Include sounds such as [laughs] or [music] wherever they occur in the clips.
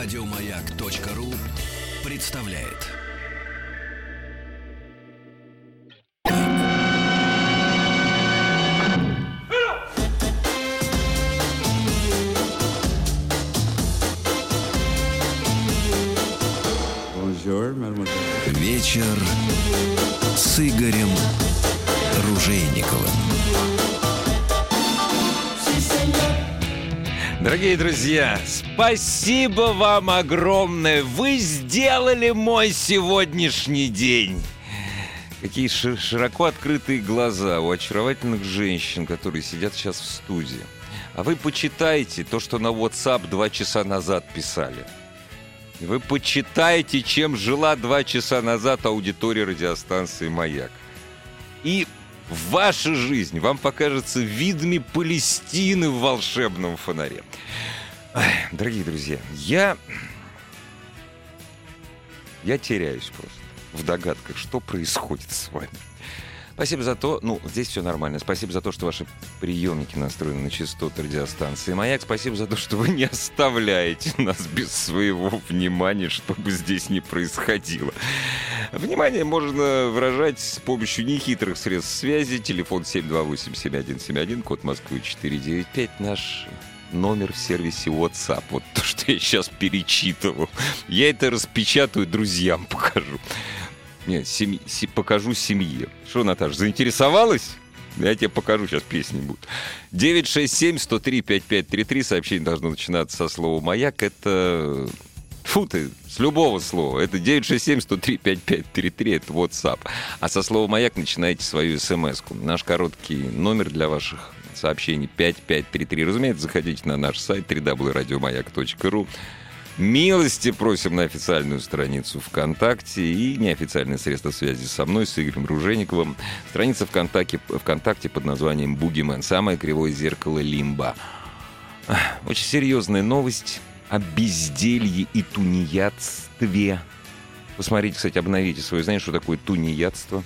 Радиомаяк.ру представляет. Вечер Дорогие друзья, спасибо вам огромное. Вы сделали мой сегодняшний день. Какие ши- широко открытые глаза у очаровательных женщин, которые сидят сейчас в студии. А вы почитайте то, что на WhatsApp два часа назад писали. Вы почитайте, чем жила два часа назад аудитория радиостанции «Маяк». И ваша жизнь вам покажется видами Палестины в волшебном фонаре. Дорогие друзья, я... Я теряюсь просто в догадках, что происходит с вами. Спасибо за то, ну, здесь все нормально. Спасибо за то, что ваши приемники настроены на частоты радиостанции «Маяк». Спасибо за то, что вы не оставляете нас без своего внимания, что бы здесь ни происходило. Внимание можно выражать с помощью нехитрых средств связи. Телефон 728-7171, код Москвы 495, наш номер в сервисе WhatsApp. Вот то, что я сейчас перечитывал. Я это распечатаю, друзьям покажу. Нет, семь- се- покажу семье. Что, Наташа, заинтересовалась? Я тебе покажу, сейчас песни будут. 967-103-5533. Сообщение должно начинаться со слова «Маяк». Это... Фу ты, с любого слова. Это 967-103-5533, это WhatsApp. А со слова «Маяк» начинайте свою смс -ку. Наш короткий номер для ваших сообщений 5533. Разумеется, заходите на наш сайт www.radiomayak.ru. Милости просим на официальную страницу ВКонтакте и неофициальные средства связи со мной, с Игорем Ружениковым. Страница ВКонтакте, ВКонтакте под названием «Бугимен». Самое кривое зеркало Лимба. Очень серьезная новость о безделье и тунеядстве. Посмотрите, кстати, обновите свое знание, что такое тунеядство.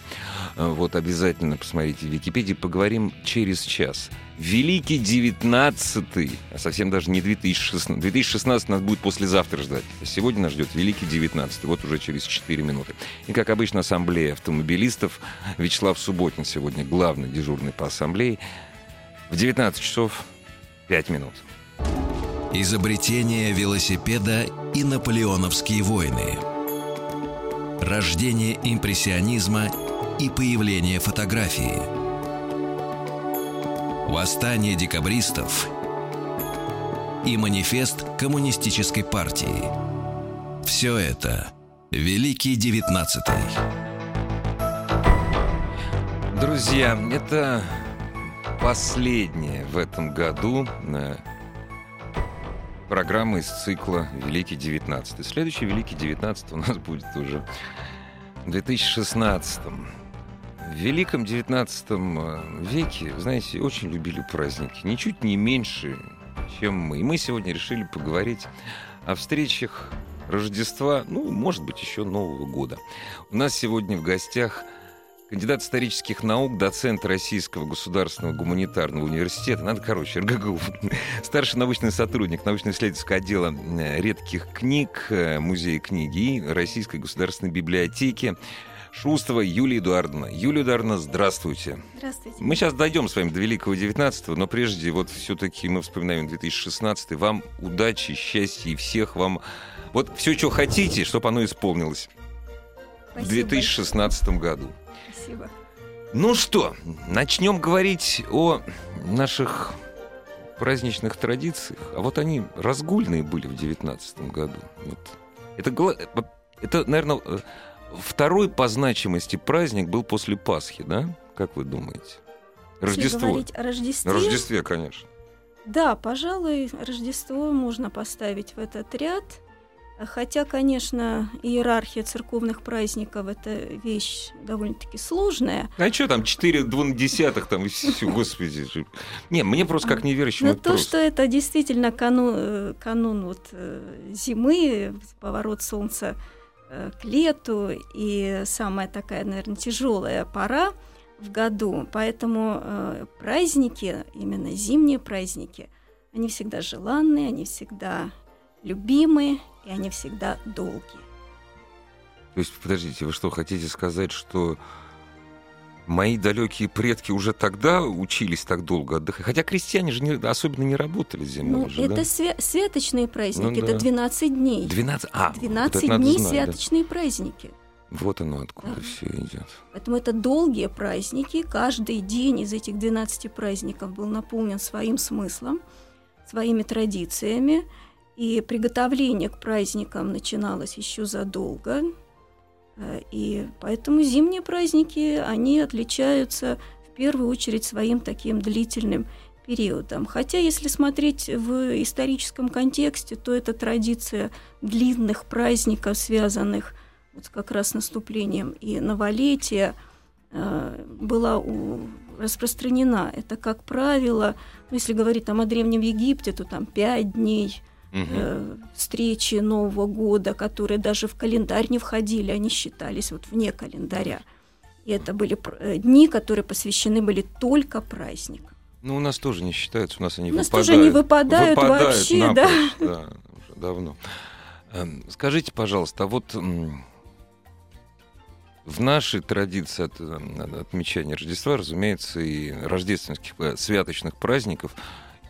Э, Вот обязательно посмотрите в Википедии. Поговорим через час. Великий 19 а совсем даже не 2016. 2016 нас будет послезавтра ждать. А Сегодня нас ждет Великий 19 вот уже через 4 минуты. И, как обычно, ассамблея автомобилистов. Вячеслав Субботин сегодня главный дежурный по ассамблее. В 19 часов 5 минут. Изобретение велосипеда и наполеоновские войны. Рождение импрессионизма и появление фотографии. Восстание декабристов и манифест коммунистической партии. Все это Великий Девятнадцатый. Друзья, это последняя в этом году программа из цикла «Великий девятнадцатый». Следующий «Великий девятнадцатый» у нас будет уже в 2016 В Великом девятнадцатом э, веке, знаете, очень любили праздники. Ничуть не меньше, чем мы. И мы сегодня решили поговорить о встречах Рождества, ну, может быть, еще Нового года. У нас сегодня в гостях кандидат исторических наук, доцент Российского государственного гуманитарного университета, надо короче, РГГУ, [laughs] старший научный сотрудник научно-исследовательского отдела э, редких книг, э, музея книги и Российской государственной библиотеки Шустова Юлия Эдуардовна. Юлия Эдуардовна, здравствуйте. Здравствуйте. Мы сейчас дойдем с вами до Великого 19 но прежде вот все-таки мы вспоминаем 2016 Вам удачи, счастья и всех вам... Вот все, что хотите, чтобы оно исполнилось в Спасибо 2016 году. Спасибо. Ну что, начнем говорить о наших праздничных традициях. А вот они разгульные были в девятнадцатом году. Вот. Это, это, наверное, э, второй по значимости праздник был после Пасхи, да? Как вы думаете? Рождество. говорить о Рождестве, Рождестве, конечно. да, пожалуй, Рождество можно поставить в этот ряд. Хотя, конечно, иерархия церковных праздников – это вещь довольно-таки сложная. А что там, 4 двунадесятых там, и господи. Не, мне просто как неверующему Но это то, просто. что это действительно канун, э, канун вот, э, зимы, поворот солнца э, к лету и самая такая, наверное, тяжелая пора в году. Поэтому праздники, именно зимние праздники, они всегда желанные, они всегда любимые, и они всегда долгие. То есть, подождите, вы что, хотите сказать, что мои далекие предки уже тогда учились так долго отдыхать? Хотя крестьяне же не, особенно не работали зимой. Ну, же, это да? свя- святочные праздники, Ну это да. 12 дней. 12, а, 12 вот это дней знать, да. святочные праздники. Вот оно откуда Да. все идет. Поэтому это долгие праздники. Каждый день из этих 12 праздников был наполнен своим смыслом, своими традициями. И приготовление к праздникам начиналось еще задолго. Э, И поэтому зимние праздники, они отличаются в первую очередь своим таким длительным периодом. Хотя, если смотреть в историческом контексте, то это традиция длинных праздников, связанных вот как раз с наступлением и новолетия, э, была у- распространена. Это, как правило, ну, если говорить там о Древнем Египте, то там пять дней Э, встречи Нового года, которые даже в календарь не входили, они считались вот вне календаря. И это были э, дни, которые посвящены были только праздникам. Ну, у нас тоже не считаются, у нас они У нас выпадают. тоже они выпадают вообще, да. напрочь, да. уже давно. Эм, Скажите, пожалуйста, а вот в нашей традиции от, э, отмечания Рождества, разумеется, и рождественских святочных праздников,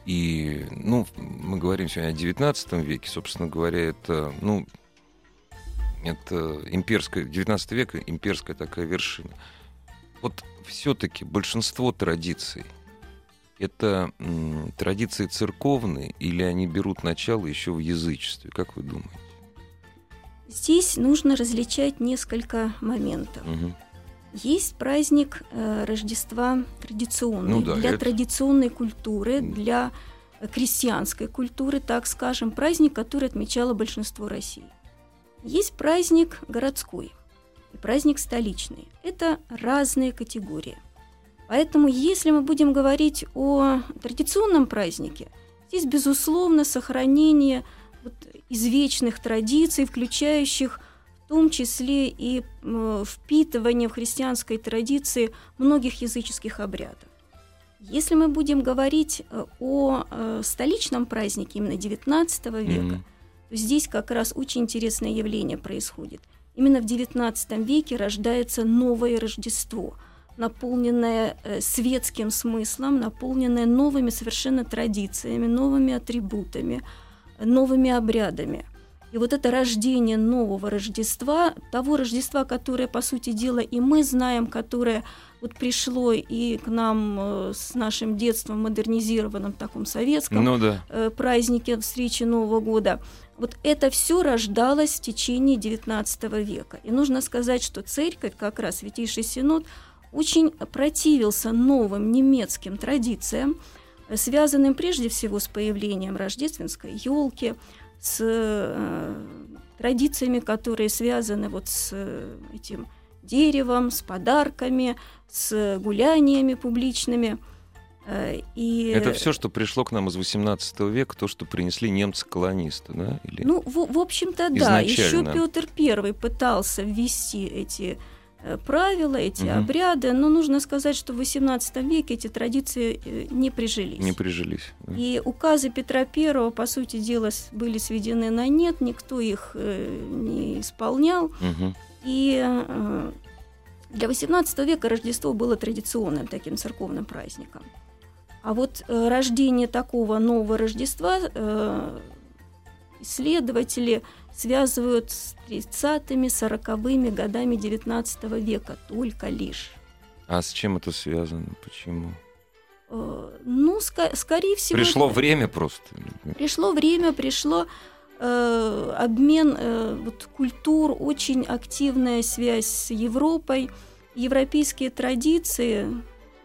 и, ну, мы говорим сегодня о XIX веке, собственно говоря, это, ну, это имперская, 19 век имперская такая вершина. Вот все-таки большинство традиций, это м, традиции церковные или они берут начало еще в язычестве? Как вы думаете? Здесь нужно различать несколько моментов. Мгм. Есть праздник э, Рождества традиционный, Ну да, для это- традиционной культуры, для э, крестьянской культуры, так скажем, праздник, который отмечало большинство России. Есть праздник городской и праздник столичный. Это разные категории. Поэтому, если мы будем говорить о традиционном празднике, здесь, безусловно, сохранение вот извечных традиций, включающих том числе и впитывание в христианской традиции многих языческих обрядов. Если мы будем говорить э, о э, столичном празднике именно XIX века, Мгм. то здесь как раз очень интересное явление происходит. Именно в XIX веке рождается новое Рождество, наполненное э, светским смыслом, наполненное новыми совершенно традициями, новыми атрибутами, новыми обрядами. И вот это рождение нового Рождества, того Рождества, которое, по сути дела, и мы знаем, которое вот пришло и к нам э, с нашим детством модернизированном таком советском Ну да. э, праздники встречи Нового года. Вот это все рождалось в течение XIX века. И нужно сказать, что церковь, как раз Святейший Синод, очень противился новым немецким традициям, э, связанным прежде всего с появлением рождественской елки, с э, традициями, которые связаны вот с э, этим деревом, с подарками, с гуляниями публичными. Э, И Это все, что пришло к нам из 18 века, то, что принесли немцы-колонисты, да? Или... Ну, в, в общем-то, да. Еще Изначально. Петр Первый пытался ввести эти правила, эти Мгм. обряды, но нужно сказать, что в XVIII веке эти традиции э, не прижились. не прижились. да. И указы Петра Первого, по сути дела, были сведены на нет, никто их э, не исполнял. Мгм. И э, для XVIII века Рождество было традиционным таким церковным праздником. А вот э, рождение такого нового Рождества э, исследователи связывают с 30-ми, 40-ми годами XIX века только лишь. А с чем это связано? Почему? Э, ну, ска- скорее всего... Пришло это- время просто. Пришло время, пришло э, обмен э, вот, культур, очень активная связь с Европой. Европейские традиции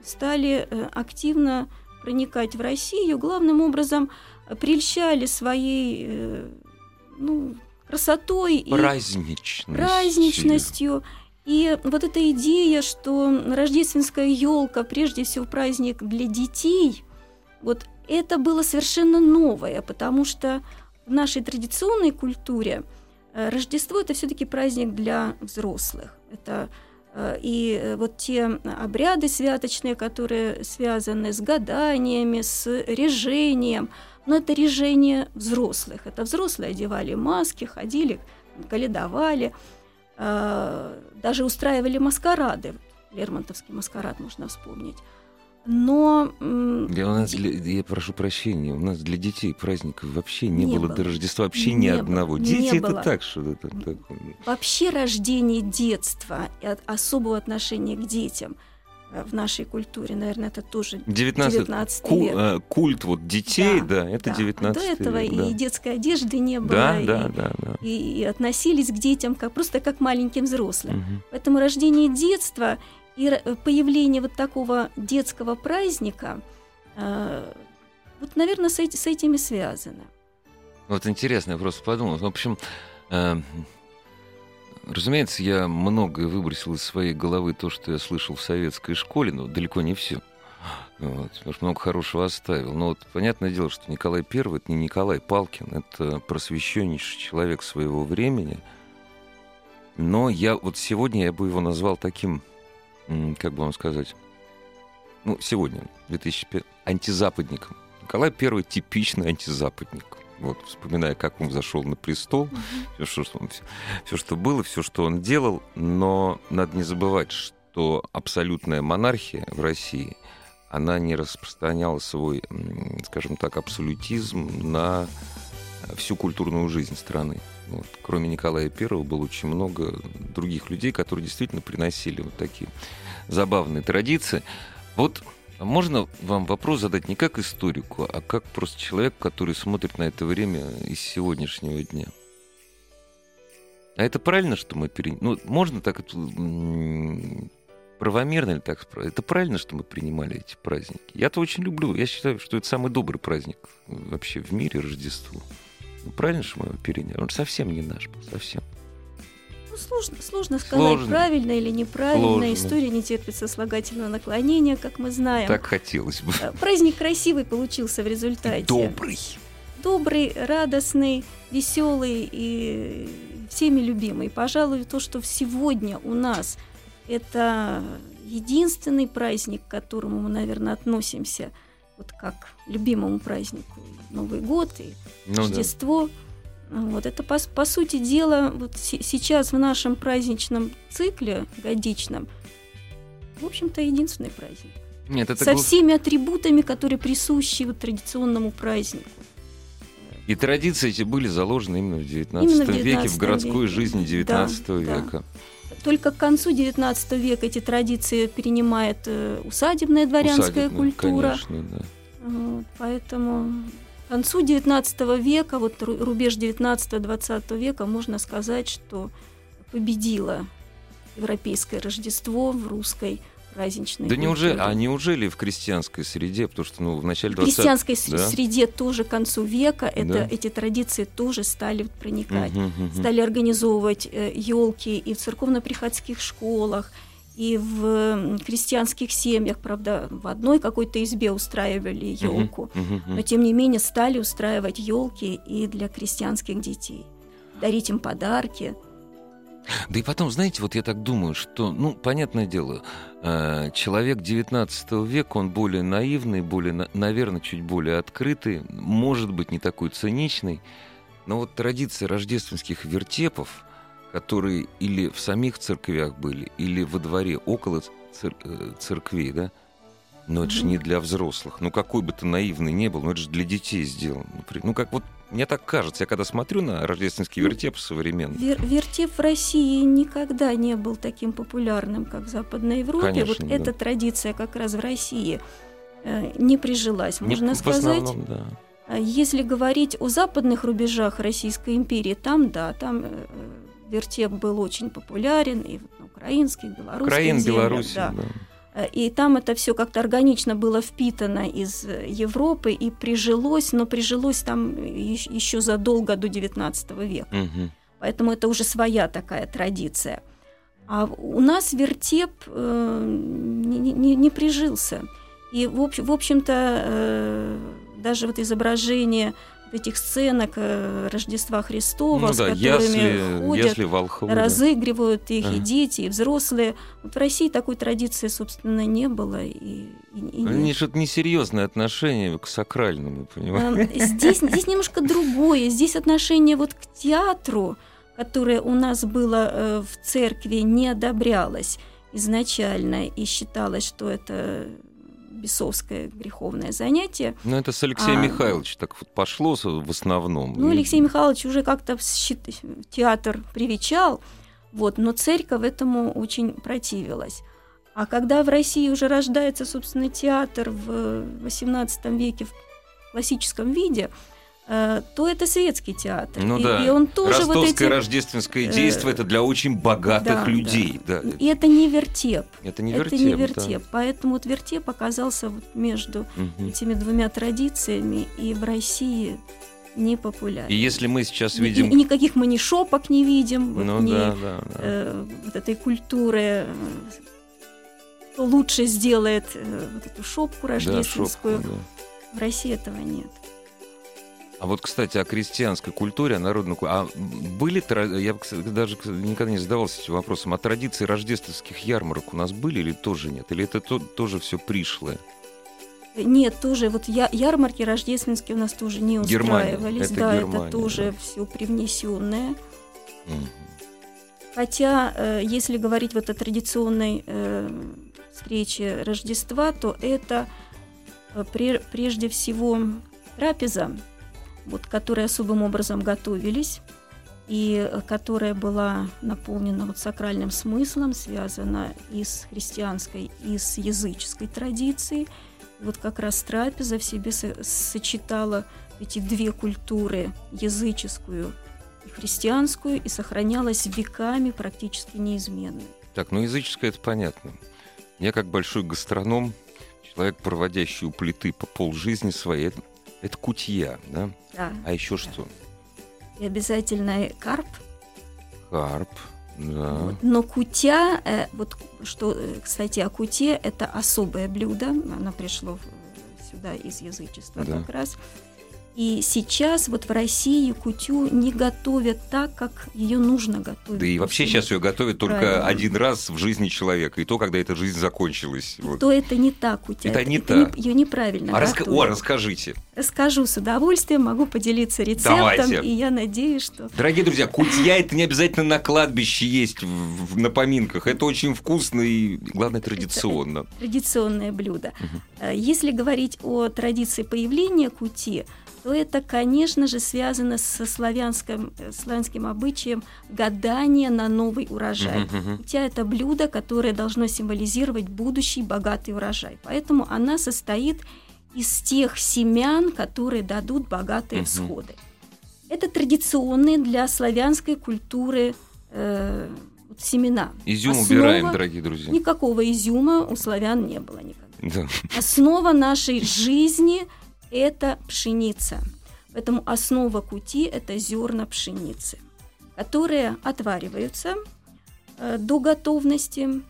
стали э, активно проникать в Россию. Главным образом прельщали своей э, ну, красотой и Праздничность. праздничностью. И вот эта идея, что рождественская елка прежде всего праздник для детей, вот это было совершенно новое, потому что в нашей традиционной культуре э, Рождество это все-таки праздник для взрослых. Это Э, и вот те обряды святочные, которые связаны с гаданиями, с режением, но это режение взрослых. Это взрослые одевали маски, ходили, каледовали, даже устраивали маскарады. Лермонтовский маскарад можно вспомнить. Но... Для у нас, для, я прошу прощения, у нас для детей праздников вообще не, не было, было до Рождества вообще не ни было, одного. Дети не это было. так, что это такое. Вообще рождение детства и от особого отношения к детям э, в нашей культуре, наверное, это тоже 19, 19 ку, век. Э, культ вот детей, да, да это да. 19 До этого век, да. и детской одежды не было, да, и, да, да, да. И, и относились к детям как просто как маленьким взрослым. Угу. Поэтому рождение детства и появление вот такого детского праздника, э, вот, наверное, с, с этими связано. Вот интересно, я просто подумал. В общем, э, разумеется, я многое выбросил из своей головы то, что я слышал в советской школе, но далеко не все. Вот, потому что много хорошего оставил. Но вот понятное дело, что Николай I это не Николай Палкин, это просвещеннейший человек своего времени. Но я вот сегодня я бы его назвал таким как бы вам сказать, ну, сегодня, 2005, антизападником. Николай I типичный антизападник. Вот, вспоминая, как он зашел на престол, все, что он, все, все, что было, все, что он делал, но надо не забывать, что абсолютная монархия в России, она не распространяла свой, скажем так, абсолютизм на всю культурную жизнь страны. Вот. Кроме Николая I было очень много других людей, которые действительно приносили вот такие забавные традиции. Вот можно вам вопрос задать не как историку, а как просто человек, который смотрит на это время из сегодняшнего дня. А это правильно, что мы переняли? Ну, можно так правомерно ли так спросить? Это правильно, что мы принимали эти праздники? Я-то очень люблю. Я считаю, что это самый добрый праздник вообще в мире Рождество. Ну, правильно, что мы его переняли? Он совсем не наш был, совсем. Ну, сложно, сложно сказать, сложно. правильно или неправильно. Сложно. История не терпит сослагательного наклонения, как мы знаем. Так хотелось бы. Э, праздник красивый получился в результате. Добрый. Добрый, радостный, веселый и всеми любимый. Пожалуй, то, что сегодня у нас это единственный праздник, к которому мы, наверное, относимся вот как любимому празднику Новый год и ну, Рождество. Да. Вот это по, по сути дела вот сейчас в нашем праздничном цикле годичном, в общем-то, единственный праздник. Нет, это Со гл... всеми атрибутами, которые присущи вот традиционному празднику. И традиции эти были заложены именно в XIX именно в веке, в городской веке. жизни XIX да, века. Да. Только к концу XIX века эти традиции перенимает э, усадебная дворянская Усадебная, культура. Конечно, да. Вот, поэтому к концу XIX века, вот рубеж XIX-XX века, можно сказать, что победило европейское Рождество в русской праздничной Да неужели, а неужели в крестьянской среде, потому что ну, в начале 20 В крестьянской да? среде тоже к концу века это, да? эти традиции тоже стали проникать, угу, угу. стали организовывать э, елки и в церковно-приходских школах, и в крестьянских семьях, правда, в одной какой-то избе устраивали елку, но тем не менее стали устраивать елки и для крестьянских детей, дарить им подарки. Да и потом, знаете, вот я так думаю, что, ну, понятное дело, э, человек 19 века, он более наивный, более, наверное, чуть более открытый, может быть, не такой циничный, но вот традиция рождественских вертепов – которые или в самих церквях были, или во дворе около цер- э, церквей, да? Но это же не для взрослых. Ну, какой бы ты наивный не был, но это же для детей сделано. Ну, как вот мне так кажется, я когда смотрю на рождественский вертеп современный. Вер вертеп в России никогда не был таким популярным, как в Западной Европе. Конечно, вот да. эта традиция как раз в России э, не прижилась, можно не, сказать. Основном, да. А если говорить о западных рубежах Российской империи, там, да, там э, вертеп был очень популярен и на украинских, белорусских Украин, землях. Беларусь, да. да. Э, и там это все как-то органично было впитано из Европы и прижилось, но прижилось там еще задолго до XIX века. Угу. Поэтому это уже своя такая традиция. А у нас вертеп э, не, не, не прижился. И, в, в общем-то, э, даже вот изображение этих сценок э, Рождества Христова, Ну с да, которыми ясли, ходят, ясли волхвы. да. разыгрывают их и Ага. дети, и взрослые. Вот в России такой традиции, собственно, не было. И, и- и нет. Они что-то несерьезное отношение к сакральному, понимаешь? Эм, Здесь, здесь немножко другое. Здесь отношение вот к театру, которое у нас было э, в церкви, не одобрялось изначально и считалось, что это бесовское греховное занятие. Ну, это с Алексеем А. Михайловичем так вот пошло в основном. Ну, Алексей Михайлович уже как-то в театр привечал, вот, но церковь этому очень противилась. А когда в России уже рождается, собственно, театр в XVIII веке в классическом виде, то это светский театр. Ну и, да. и он тоже вот Ростовское эти... рождественское э, действие это для очень богатых да, людей. Да. И это не вертеп. Это не это вертеп. не да. вертеп. Поэтому вот вертеп оказался вот между Мгм. этими двумя традициями и в России не популярен. И если мы сейчас И- видим... и никаких манишопок не видим, вот Ну ни, да, да, да. э, вот этой культуры, э, лучше сделает э, вот эту шопку Да, рождественскую. шопку, да. В России этого нет. А вот, кстати, о крестьянской культуре, о народной культуре. А были, я даже никогда не задавался этим вопросом, а традиции рождественских ярмарок у нас были или тоже нет? Или это то- тоже все пришлое? Нет, тоже вот я, ярмарки рождественские у нас тоже не Германия, устраивались. это да, Германия, это тоже да. все привнесенное. Мгм. Хотя, э, если говорить вот о традиционной э, встрече Рождества, то это э, пре- прежде всего трапеза, вот, которые особым образом готовились и э, которая была наполнена вот сакральным смыслом, связана и с христианской, и с языческой традицией. Вот как раз трапеза в себе со- сочетала эти две культуры, языческую и христианскую, и сохранялась веками практически неизменной. Так, ну языческое это понятно. Я как большой гастроном, человек, проводящий у плиты по полжизни своей, это, это кутья, да? Да. А еще что? И обязательно карп. Карп, да. Вот. Но кутя, э, вот что, э, кстати, о куте, это особое блюдо. Оно пришло сюда из язычества Да. как раз. И сейчас вот в России кутю не готовят так, как ее нужно готовить. Да и вообще сейчас ее готовят только Правильно. один раз в жизни человека, и то, когда эта жизнь закончилась. Вот. То это не так кутя. Это не та. ее неправильно А раска-. О, расскажите. Расскажу с удовольствием, могу поделиться рецептом, Давайте. и я надеюсь, что Дорогие друзья, кутья это не обязательно на кладбище есть в, в- на поминках. Это очень вкусно и, главное, традиционно. традиционное блюдо. Э, Если говорить о традиции появления кути, то это, конечно же, связано со славянским, э, славянским обычаем гадания на новый урожай. Мгм, мгм. Кутя – это блюдо, которое должно символизировать будущий богатый урожай. Поэтому она состоит из тех семян, которые дадут богатые Мгм. всходы. Это традиционные для славянской культуры э, семена. Изюм Основа- убираем, дорогие друзья. Никакого изюма у славян не было никогда. Да. Основа нашей жизни – это пшеница. Поэтому основа кути – это зерна пшеницы, которые отвариваются э, до готовности.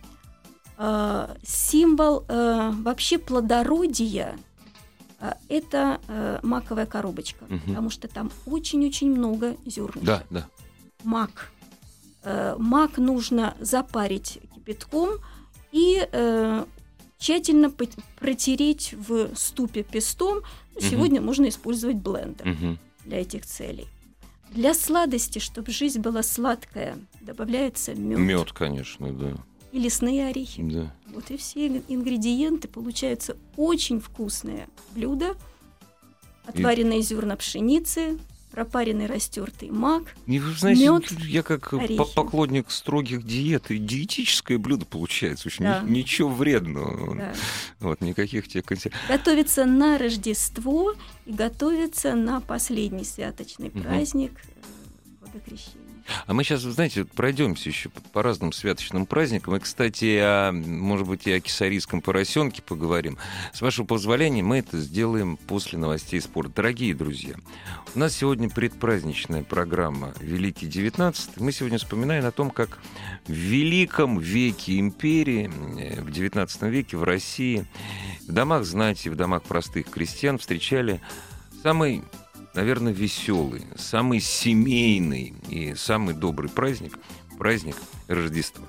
Э, символ э, вообще плодородия это э, маковая коробочка, Мгм. потому что там очень-очень много зернышек Да, да. мак. Э, Мак нужно запарить кипятком и э, тщательно протереть в ступе пестом. Ну, Мгм. Сегодня можно использовать блендер Мгм. для этих целей. Для сладости, чтобы жизнь была сладкая, добавляется мед Мед, конечно, да. И лесные орехи. да. Вот и все ин- ингредиенты получаются очень вкусное блюдо. Отваренные зерна пшеницы, пропаренный растертый мак, И вы знаете, Мёд, я как по- орехи. поклонник строгих диет, и диетическое блюдо получается. Очень Да. ни- ничего вредного. да. Вот, никаких тех консер- готовится на Рождество и готовится на последний святочный Мгм. праздник э, водокрещения. А мы сейчас, знаете, пройдемся еще по, разным святочным праздникам. И, кстати, о, может быть, и о кисарийском поросенке поговорим. С вашего позволения мы это сделаем после новостей спорта. Дорогие друзья, у нас сегодня предпраздничная программа «Великий XIX». Мы сегодня вспоминаем о том, как в великом веке империи, э, в XIX веке в России, в домах знати, в домах простых крестьян встречали самый наверное, веселый, самый семейный и самый добрый праздник – праздник Рождества.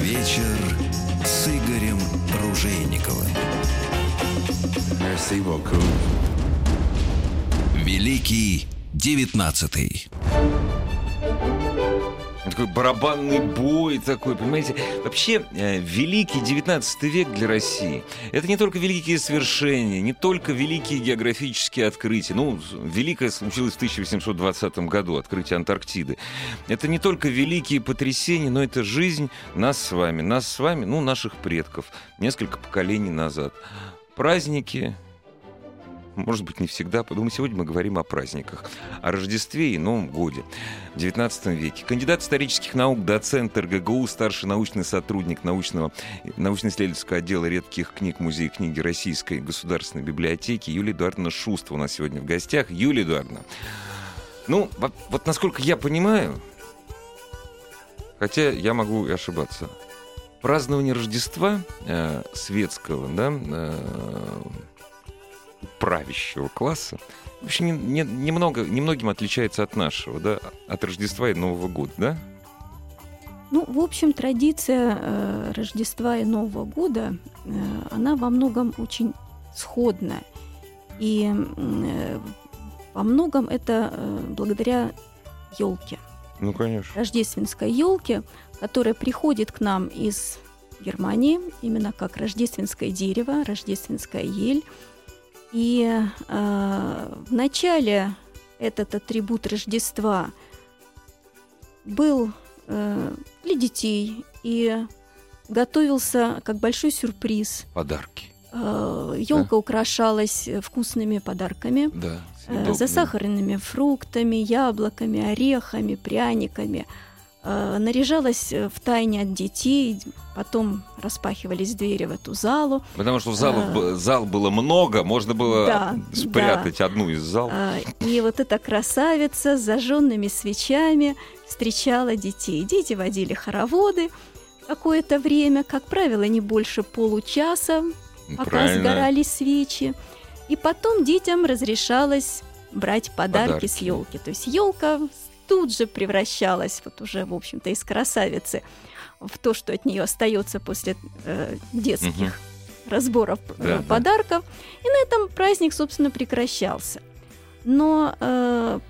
Вечер с Игорем Ружейниковым. Великий девятнадцатый. Такой барабанный бой такой, понимаете? Вообще, э, великий 19 век для России – это не только великие свершения, не только великие географические открытия. Ну, великое случилось в 1820 году, открытие Антарктиды. Это не только великие потрясения, но это жизнь нас с вами, нас с вами, ну, наших предков, несколько поколений назад. Праздники, может быть, не всегда, потому сегодня мы говорим о праздниках, о Рождестве и Новом Годе в XIX веке. Кандидат исторических наук, доцент РГГУ, старший научный сотрудник научного, научно-исследовательского отдела редких книг Музея книги Российской государственной библиотеки Юлия Эдуардовна Шустова у нас сегодня в гостях. Юлия Эдуардовна, ну, вот, насколько я понимаю, хотя я могу и ошибаться, празднование Рождества э, светского, да, э, правящего класса, в общем, не, не, немного, немногим отличается от нашего, да, от Рождества и Нового года, да? Ну, в общем, традиция э, Рождества и Нового года, э, она во многом очень сходная. И э, во многом это э, благодаря елке. Ну, конечно. Рождественской елке, которая приходит к нам из Германии, именно как рождественское дерево, рождественская ель. И э, в начале этот атрибут Рождества был э, для детей и готовился как большой сюрприз. Подарки. Э, елка да? украшалась вкусными подарками, да, э, засахаренными фруктами, яблоками, орехами, пряниками. Э, наряжалась в тайне от детей, потом распахивались двери в эту залу. Потому что в залах, а, зал было много, можно было да, [laughs] спрятать да. одну из зал. И вот эта красавица с зажженными свечами встречала детей. Дети водили хороводы какое-то время, как правило, не больше получаса, пока Правильно. сгорали свечи. И потом детям разрешалось брать подарки, подарки. с елки. То есть елка тут же превращалась, вот уже, в общем-то, из красавицы в то, что от нее остается после э, детских угу. разборов э, да, подарков. Да. И на этом праздник, собственно, прекращался. Но э,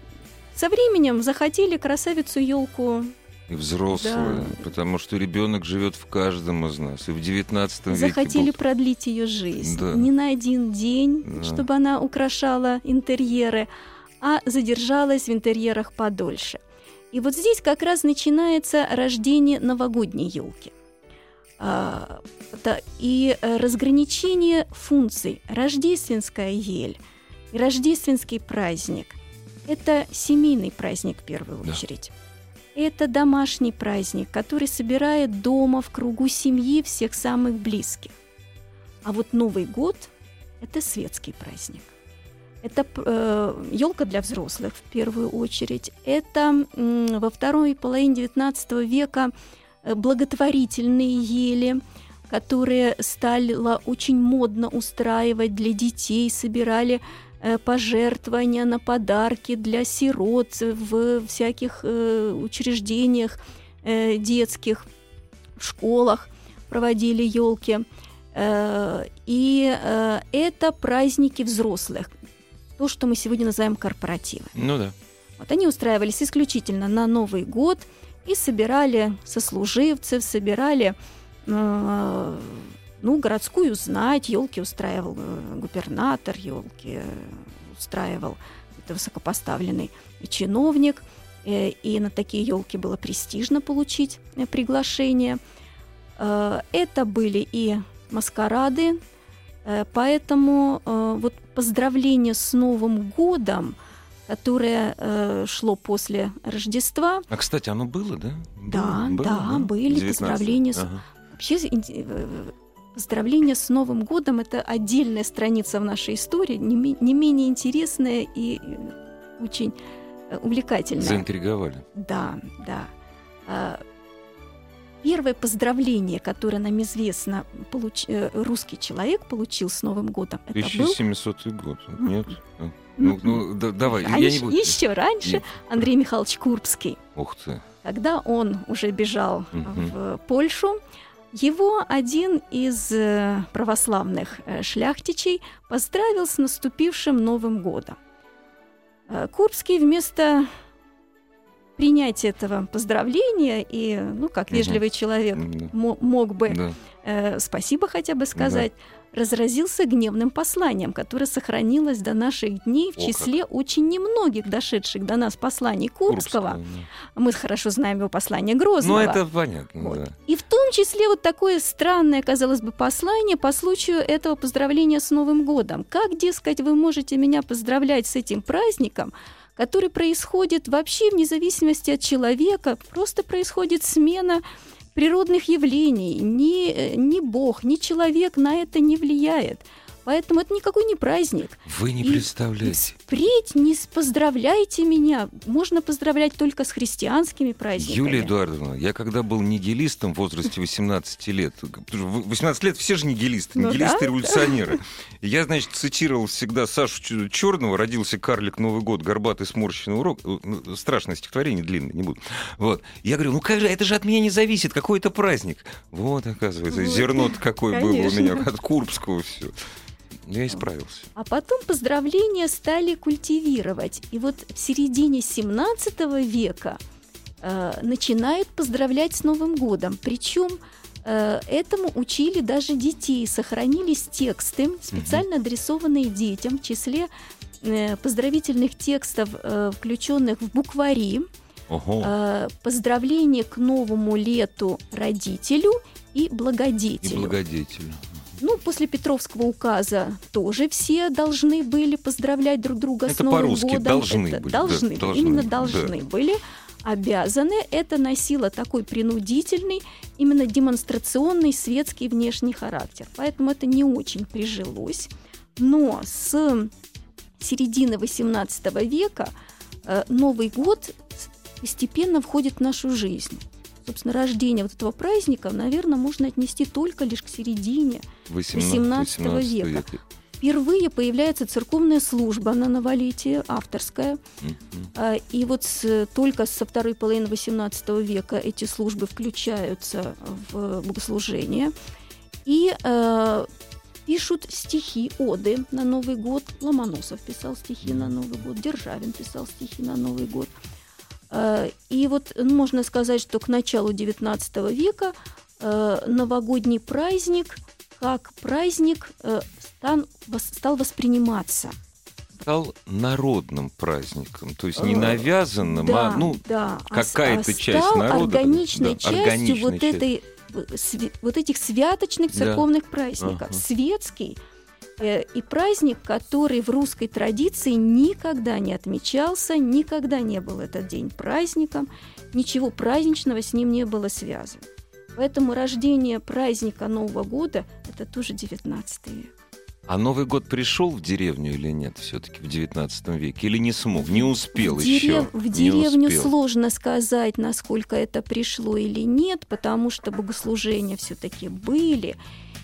со временем захотели красавицу елку и взрослые, да. потому что ребенок живет в каждом из нас. И в 19 веке захотели был... продлить ее жизнь да. не на один день, да. чтобы она украшала интерьеры, а задержалась в интерьерах подольше. И вот здесь как раз начинается рождение новогодней елки. А, и разграничение функций рождественская ель и рождественский праздник – это семейный праздник в первую очередь. Да. Это домашний праздник, который собирает дома в кругу семьи всех самых близких. А вот Новый год – это светский праздник. Это э, елка для взрослых в первую очередь. Это э, во второй половине XIX века э, благотворительные ели, которые стало очень модно устраивать для детей, собирали э, пожертвования на подарки для сирот в всяких э, учреждениях детских, в школах проводили елки. И это праздники взрослых то, что мы сегодня называем корпоративы. Ну да. Вот они устраивались исключительно на Новый год и собирали сослуживцев, собирали э, ну, городскую знать, елки устраивал э, губернатор, елки устраивал это высокопоставленный чиновник, э, и на такие елки было престижно получить э, приглашение. Э, это были и маскарады, Э, поэтому э, вот поздравление с Новым годом, которое э, шло после Рождества. А, кстати, оно было, да? Да, было, да, да, были 19. поздравления. Ага. Вообще, поздравление с Новым годом – это отдельная страница в нашей истории, не, не менее интересная и очень увлекательная. Заинтриговали. Да, да. А, первое поздравление, которое нам известно, получ... э, русский человек получил с Новым годом, это был 1700 год. Нет? Ну, ну, да- давай, я раньше, не буду. еще раньше Нет. Андрей Михайлович Курбский. Ух ты. Когда он уже бежал Мгм. в Польшу, его один из э, православных э, шляхтичей поздравил с наступившим Новым годом. Курбский вместо принятия этого поздравления и, ну, как вежливый человек, Да. мо- мог бы Да. э, спасибо хотя бы сказать, разразился гневным посланием, которое сохранилось до наших дней в О, как. числе очень немногих дошедших до нас посланий Курбского. Курбского, да. Мы хорошо знаем его послание Ну, Грозного. это понятно, Вот. да. И в том числе вот такое странное, казалось бы, послание по случаю этого поздравления с Новым годом. Как, дескать, вы можете меня поздравлять с этим праздником, который происходит вообще вне зависимости от человека, просто происходит смена природных явлений. Ни, э, ни Бог, ни человек на это не влияет. Поэтому это никакой не праздник. Вы не И- представляете. Впредь не поздравляйте меня. Можно поздравлять только с христианскими праздниками. Юлия Эдуардовна, я когда был нигилистом в возрасте 18 лет, потому что в 18 лет все же нигилисты, Ну нигилисты да, революционеры. И [laughs] Я, значит, цитировал всегда Сашу Черного, родился карлик Новый год, горбатый сморщенный урок. Э, ну, Страшное стихотворение, длинное, не буду. Вот. Я говорю, ну как же, это же от меня не зависит, какой это праздник. Вот, оказывается, Вот. зерно какое было у меня от Курбского все. Я исправился. А потом поздравления стали культивировать. И вот в середине 17 века э, начинают поздравлять с Новым годом. Причем э, этому учили даже детей. Сохранились тексты, специально адресованные детям, в числе э, поздравительных текстов, э, включенных в буквари, Ого. э, поздравление к новому лету родителю и И благодетелю. Ну, после Петровского указа тоже все должны были поздравлять друг друга с Это Новым по-русски годом. должны Это были, да, должны, были, должны, именно да. должны были, обязаны. Это носило такой принудительный, именно демонстрационный светский внешний характер. Поэтому это не очень прижилось. Но с середины XVIII века э, Новый год постепенно входит в нашу жизнь. Собственно, рождение вот этого праздника, наверное, можно отнести только лишь к середине 18, 18 века. Впервые появляется церковная служба на новолетие, авторская. А, И вот с- только со второй половины XVIII века эти службы включаются в богослужение. И э, пишут стихи, оды на Новый год. Ломоносов писал стихи на Новый год, Державин писал стихи на Новый год. Э, И вот ну, можно сказать, что к началу XIX века э, новогодний праздник как праздник э, стал восприниматься. стал народным праздником, то есть не навязанным, да, а ну да. А с- какая-то а часть стал народа, органичной да, частью органичной вот частью. этой вот этих святочных Да. церковных праздников. Ага. Светский и праздник, который в русской традиции никогда не отмечался, никогда не был этот день праздником, ничего праздничного с ним не было связано. Поэтому рождение праздника Нового года – это тоже 19 век. А Новый год пришел в деревню или нет все-таки в 19 веке? Или не смог, не успел в, еще? дерев- в не деревню успел. сложно сказать, насколько это пришло или нет, потому что богослужения все-таки были.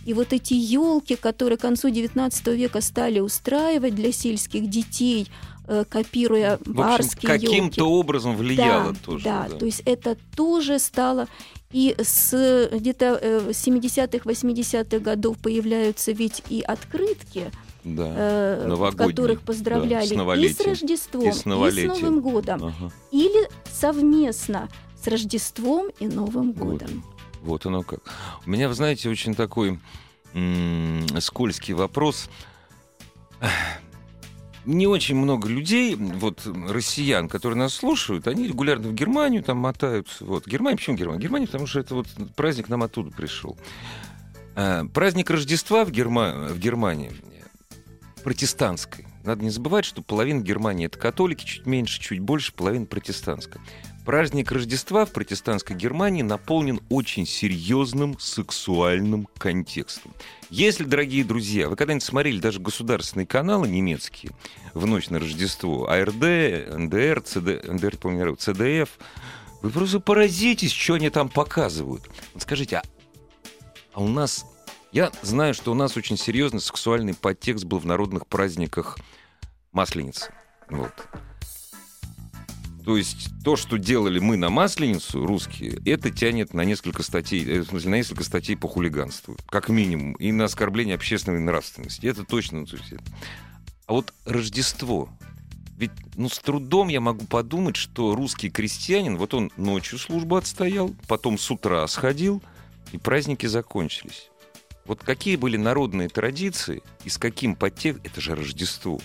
И вот эти елки, которые к концу XIX века стали устраивать для сельских детей, э, копируя В общем, барские каким-то образом влияло да, тоже. Да, то есть это тоже стало... И с э, где-то э, 70-х, 80-х годов появляются ведь и открытки, Да. э, в которых да, поздравляли с и с Рождеством, и и с с, новолетием. Новым годом, Ага. или совместно с Рождеством и Новым Вот. годом. Вот оно как. У меня, вы знаете, очень такой скользкий вопрос. Не очень много людей, вот россиян, которые нас слушают, они регулярно в Германию там мотают. Вот. Германия, почему Германия? Германия, потому что это вот праздник нам оттуда пришел. А, Праздник Рождества в, Герма- в Германии протестантской. Надо не забывать, что половина Германии это католики, чуть меньше, чуть больше, половина протестантская. Праздник Рождества в протестантской Германии наполнен очень серьезным сексуальным контекстом. Если, дорогие друзья, вы когда-нибудь смотрели даже государственные каналы немецкие в ночь на Рождество, АРД, НДР, ЦД, НДР, помню, ЦДФ, Вы просто поразитесь, что они там показывают. Вот скажите, а, а у нас... Я знаю, что у нас очень серьезный сексуальный подтекст был в народных праздниках Масленицы. Вот. То есть то, что делали мы на Масленицу, русские, это тянет на несколько статей, э, в смысле, на несколько статей по хулиганству, как минимум, и на оскорбление общественной нравственности. Это точно. То есть, а вот Рождество, ведь ну, с трудом я могу подумать, что русский крестьянин, вот он ночью службу отстоял, потом с утра сходил, и праздники закончились. Вот какие были народные традиции и с каким подтекстом... Это же Рождество.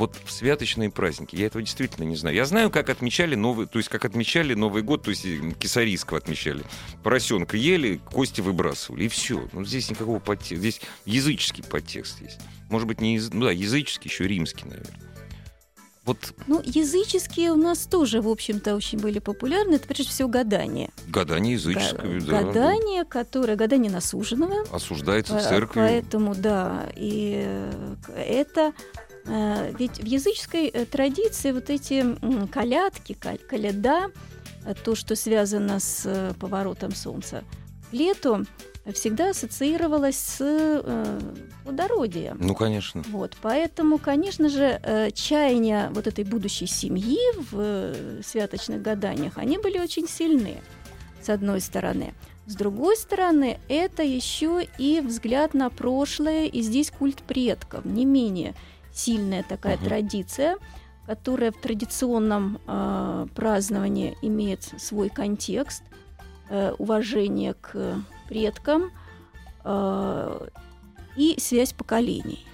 Вот в святочные праздники. Я этого действительно не знаю. Я знаю, как отмечали Новый, то есть как отмечали Новый год, то есть кисарийского отмечали. Поросенка ели, кости выбрасывали, и все. Ну, здесь никакого подтекста. Здесь языческий подтекст есть. Может быть, не ну, да, языческий, еще римский, наверное. Вот. Ну, языческие у нас тоже, в общем-то, очень были популярны. Это, прежде всего, гадание. Гадание языческое, да. Гадание, которое, гадание насуженного. Осуждается в церкви. Поэтому, да, и это... Э, ведь в языческой э, традиции вот эти колядки, коляда, э, то, что связано с поворотом солнца к лету, всегда ассоциировалась с э, плодородием. Ну, конечно. Вот, поэтому, конечно же, э, чаяния вот этой будущей семьи в э, святочных гаданиях, они были очень сильны, с одной стороны. С другой стороны, это еще и взгляд на прошлое, и здесь культ предков, не менее сильная такая uh-huh. традиция, которая в традиционном э, праздновании имеет свой контекст, э, уважение к предкам э, и связь поколений.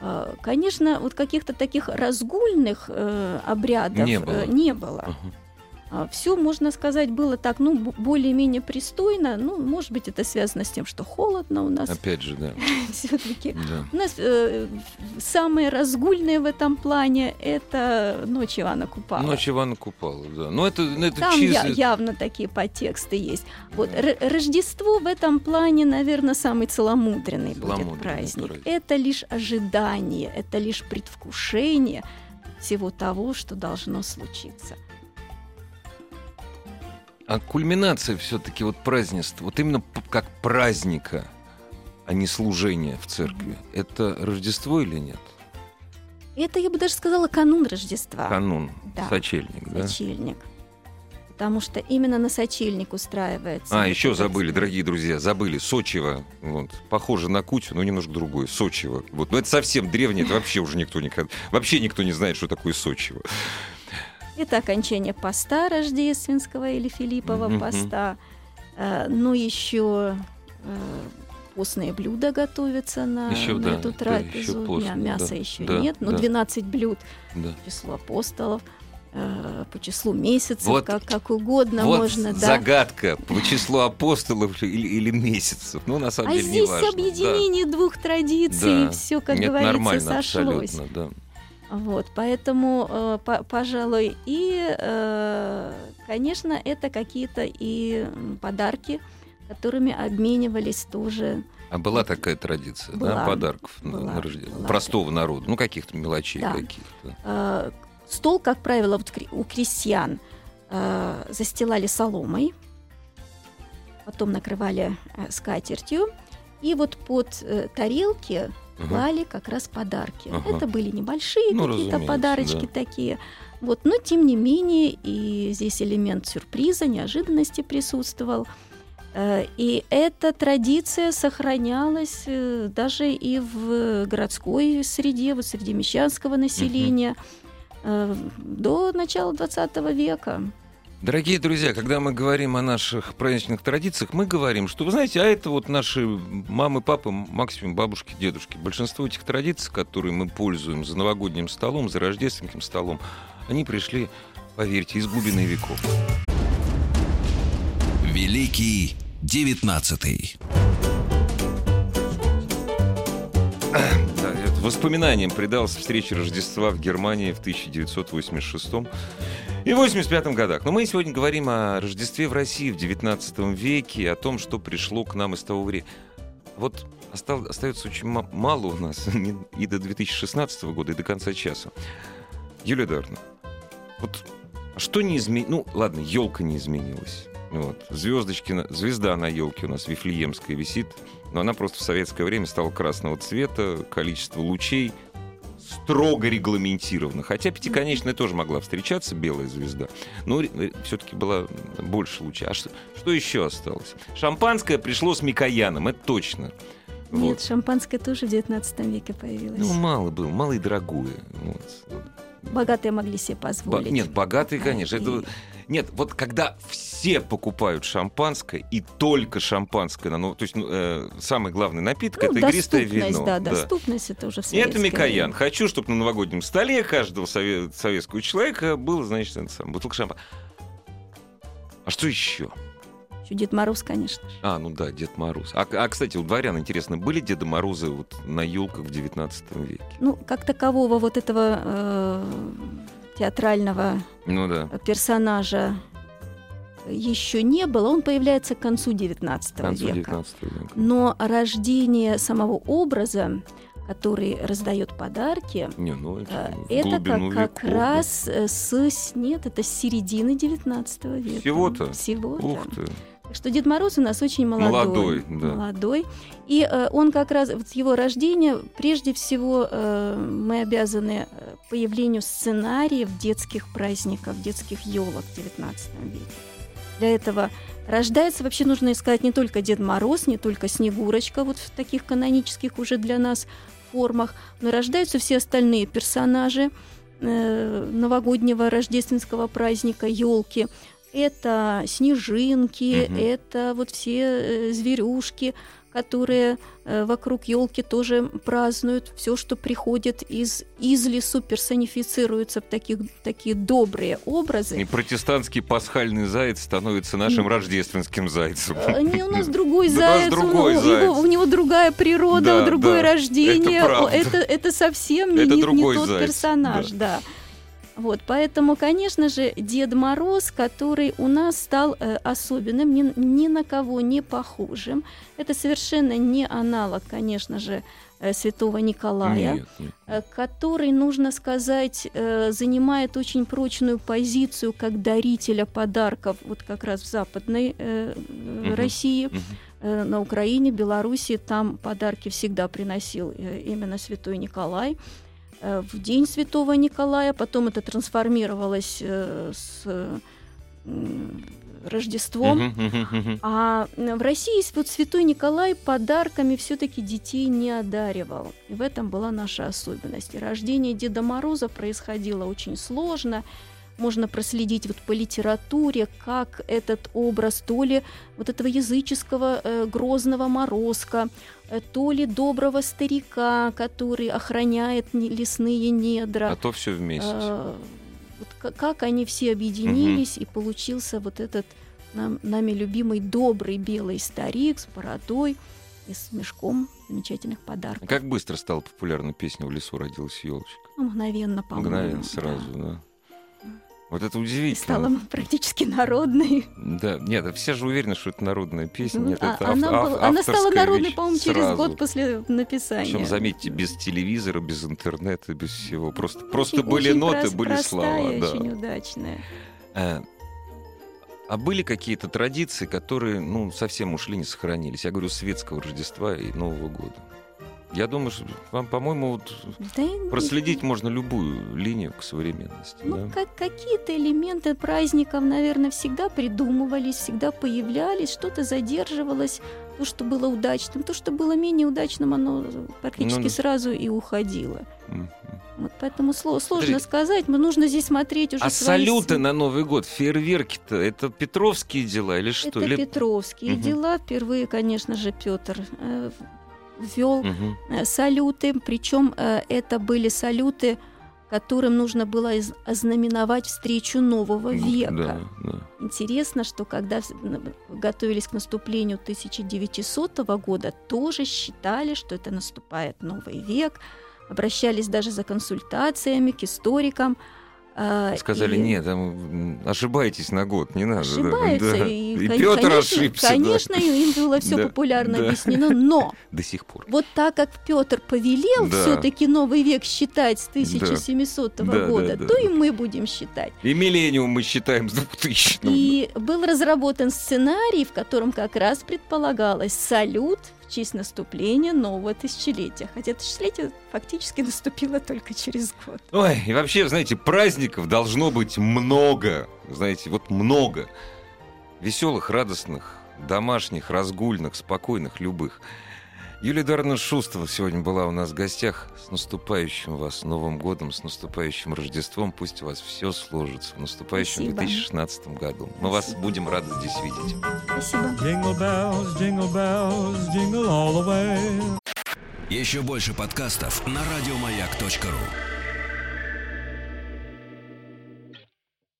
Э, конечно, вот каких-то таких разгульных э, обрядов не было. Э, не было. Uh-huh. А, все, можно сказать, было так, ну, более-менее пристойно. Ну, может быть, это связано с тем, что холодно у нас. Опять же, да. [laughs] Все-таки. Да. У нас э, самое разгульное в этом плане – это «Ночь Ивана Купала». «Ночь Ивана Купала», да. Но это, ну, это Там чисто... я, явно такие подтексты есть. Вот, Рождество в этом плане, наверное, самый целомудренный, целомудренный будет праздник. праздник. Это лишь ожидание, это лишь предвкушение всего того, что должно случиться. А кульминация все-таки вот празднества, вот именно как праздника, а не служения в церкви, это Рождество или нет? Это, я бы даже сказала, канун Рождества. Канун, да. сочельник, да? Сочельник. Потому что именно на сочельник устраивается. А, еще забыли, дорогие друзья, забыли. Сочево. Вот. Похоже на Кутю, но немножко другое. Сочево. Вот. Но это совсем древнее, это вообще уже никто никогда... Вообще никто не знает, что такое Сочево. Это окончание поста рождественского или Филиппова mm-hmm. поста. А, ну, еще э, постные блюда готовятся на, еще, на да, эту трапезу. Да, еще Мяса да, еще да, нет, но да. 12 блюд да. число апостолов э, по числу месяцев, вот, как, как угодно вот можно. Загадка да. по числу апостолов или, или месяцев. Ну, на самом а деле, здесь важно. объединение да. двух традиций, да. все, как Нет, говорится, сошлось. Да. Вот, поэтому, э, по, пожалуй, и, э, конечно, это какие-то и подарки, которыми обменивались тоже. А была такая традиция, была, да, подарков была, на Рождество? Была. Простого народа, ну, каких-то мелочей да. каких-то. Э, стол, как правило, вот у крестьян э, застилали соломой, потом накрывали э, скатертью, и вот под э, тарелки угу. клали как раз подарки. Угу. Это были небольшие ну, какие-то подарочки да. такие. Вот, но тем не менее, и здесь элемент сюрприза, неожиданности присутствовал. Э, и эта традиция сохранялась э, даже и в городской среде, вот среди мещанского населения угу. до начала XX века. Дорогие друзья, когда мы говорим о наших праздничных традициях, мы говорим, что, вы знаете, а это вот наши мамы, папы, максимум бабушки, дедушки. Большинство этих традиций, которые мы пользуем за новогодним столом, за рождественским столом, они пришли, поверьте, из глубины веков. Великий девятнадцатый. Воспоминаниям предался встрече Рождества в Германии в 1986 и в 85 годах. Но мы сегодня говорим о Рождестве в России в 19 веке, о том, что пришло к нам из того времени. Вот остав, остается очень мало у нас [laughs] и до 2016 года, и до конца часа. Юлия Эдуардовна, вот Что не изменилось? Ну, ладно, елка не изменилась. Вот. Звездочки, звезда на елке у нас Вифлеемская висит, но она просто в советское время стала красного цвета, количество лучей строго регламентировано. Хотя пятиконечная тоже могла встречаться, белая звезда, но все-таки была больше лучей. А что, что еще осталось? Шампанское пришло с Микояном, это точно. Нет, Вот. шампанское тоже в 19 веке появилось. Ну, мало было, мало и дорогое. Вот. Богатые могли себе позволить. Нет, богатые, конечно. Это... Нет, вот когда все покупают шампанское и только шампанское, ну, то есть ну, э, самый главный напиток Ну, это игристое вино. да, доступность это уже в И это Микоян. Хочу, чтобы на новогоднем столе каждого сове- советского человека было, значит, это сам, бутылка шампанского. А что еще? Еще Дед Мороз, конечно же. А, ну да, Дед Мороз. А, а, кстати, у дворян, интересно, были Деда Морозы вот на елках в 19 веке? Ну, как такового вот этого э, театрального Ну да, персонажа еще не было. Он появляется к концу 19 к концу века. 19 века. Но рождение самого образа, который раздает подарки, Не, ну это, э, это как, как веков, раз э, с нет, это с середины 19 века. Всего-то? Всего-то. Ух ты. Что Дед Мороз у нас очень молодой. Молодой, да. Молодой. И э, он как раз, вот с его рождения, прежде всего, э, мы обязаны э, появлению сценариев детских праздников, детских елок в XIX веке. Для этого рождается, вообще нужно сказать, не только Дед Мороз, не только Снегурочка, вот в таких канонических уже для нас формах, но рождаются все остальные персонажи э, новогоднего рождественского праздника, елки. Это снежинки, Мгм. это вот все э, зверюшки, которые э, вокруг елки тоже празднуют. Все, что приходит из, из лесу, персонифицируется в таких, такие добрые образы. И протестантский пасхальный заяц становится нашим рождественским зайцем. Э, Не, у нас [laughs] другой Да, заяц, у- другой у, заяц. Его, у него другая природа, Да, другое да, рождение. это правда. это, это совсем не, Это не- не другой тот заяц, персонаж, да. Вот, поэтому, конечно же, Дед Мороз, который у нас стал э, особенным, ни, ни на кого не похожим, это совершенно не аналог, конечно же, э, Святого Николая Нет, нет. э, который, нужно сказать, э, занимает очень прочную позицию как дарителя подарков, вот как раз в Западной Мгм. России, э, на Украине, Беларуси, там подарки всегда приносил именно Святой Николай. Э, В день Святого Николая, потом это трансформировалось э, с Рождеством. А в России вот Святой Николай подарками все-таки детей не одаривал. И в этом была наша особенность. И рождение Деда Мороза происходило очень сложно. Можно проследить вот по литературе, как этот образ то ли вот этого языческого э, грозного морозка, то ли доброго старика, который охраняет лесные недра. А то все вместе. Э, вот ка- как они все объединились, и получился вот этот нам, нами любимый добрый белый старик с бородой и с мешком замечательных подарков. Как быстро стала популярна песня «В лесу родилась елочка»? Ну, мгновенно, по-моему. Мгновенно, да. сразу, да. Вот это удивительно. стала практически народной. Да, нет, все же уверены, что это народная песня. Ну, Нет, а- это она, ав- была- она стала народной, по-моему, через год после написания. Причем, заметьте, без телевизора, без интернета, без всего. Просто, Ну, просто очень- были очень ноты, прос- были слова. простая, Да. очень удачная. А, а были какие-то традиции, которые, ну, совсем ушли, не сохранились? Я говорю, светского Рождества и Нового года. Я думаю, что вам, по-моему, вот Да проследить можно любую линию к современности. Ну, да? как, какие-то элементы праздников, наверное, всегда придумывались, всегда появлялись, что-то задерживалось, то, что было удачным, то, что было менее удачным, оно практически Ну да. сразу и уходило. Мгм. Вот поэтому сло- сложно Подожди. сказать, но нужно здесь смотреть уже А свои салюты на Новый год, фейерверки-то, это петровские дела или что? Это Или... петровские Мгм. дела. Впервые, конечно же, Петр ввел Мгм. э, салюты, причем э, это были салюты, которым нужно было ознаменовать встречу нового века. Да, да. Интересно, что когда с- н- готовились к наступлению 1900 года, тоже считали, что это наступает новый век, обращались даже за консультациями к историкам. А, Сказали, и- нет, ошибаетесь на год, не надо. да». Ошибаются. Да. И, И кон- Петр конечно, ошибся. да. Конечно, им было все Да, популярно да. объяснено, но [laughs] До сих пор. вот так как Петр повелел Да. все-таки новый век считать с 1700 Да, да, года, да, то да. и мы будем считать. И миллениум мы считаем с 2000 И был разработан сценарий, в котором как раз предполагалось салют в честь наступления нового тысячелетия. Хотя тысячелетие фактически [laughs] наступило только через год. Ой, и вообще, знаете, праздников должно быть много. Знаете, вот много. Веселых, радостных, домашних, разгульных, спокойных, любых. Юлия Дарна Шустова сегодня была у нас в гостях. С наступающим вас Новым годом, с наступающим Рождеством. Пусть у вас все сложится в наступающем Спасибо. 2016 году. Мы вас Спасибо. будем рады здесь видеть. Спасибо. Еще больше подкастов на радиомаяк.ру.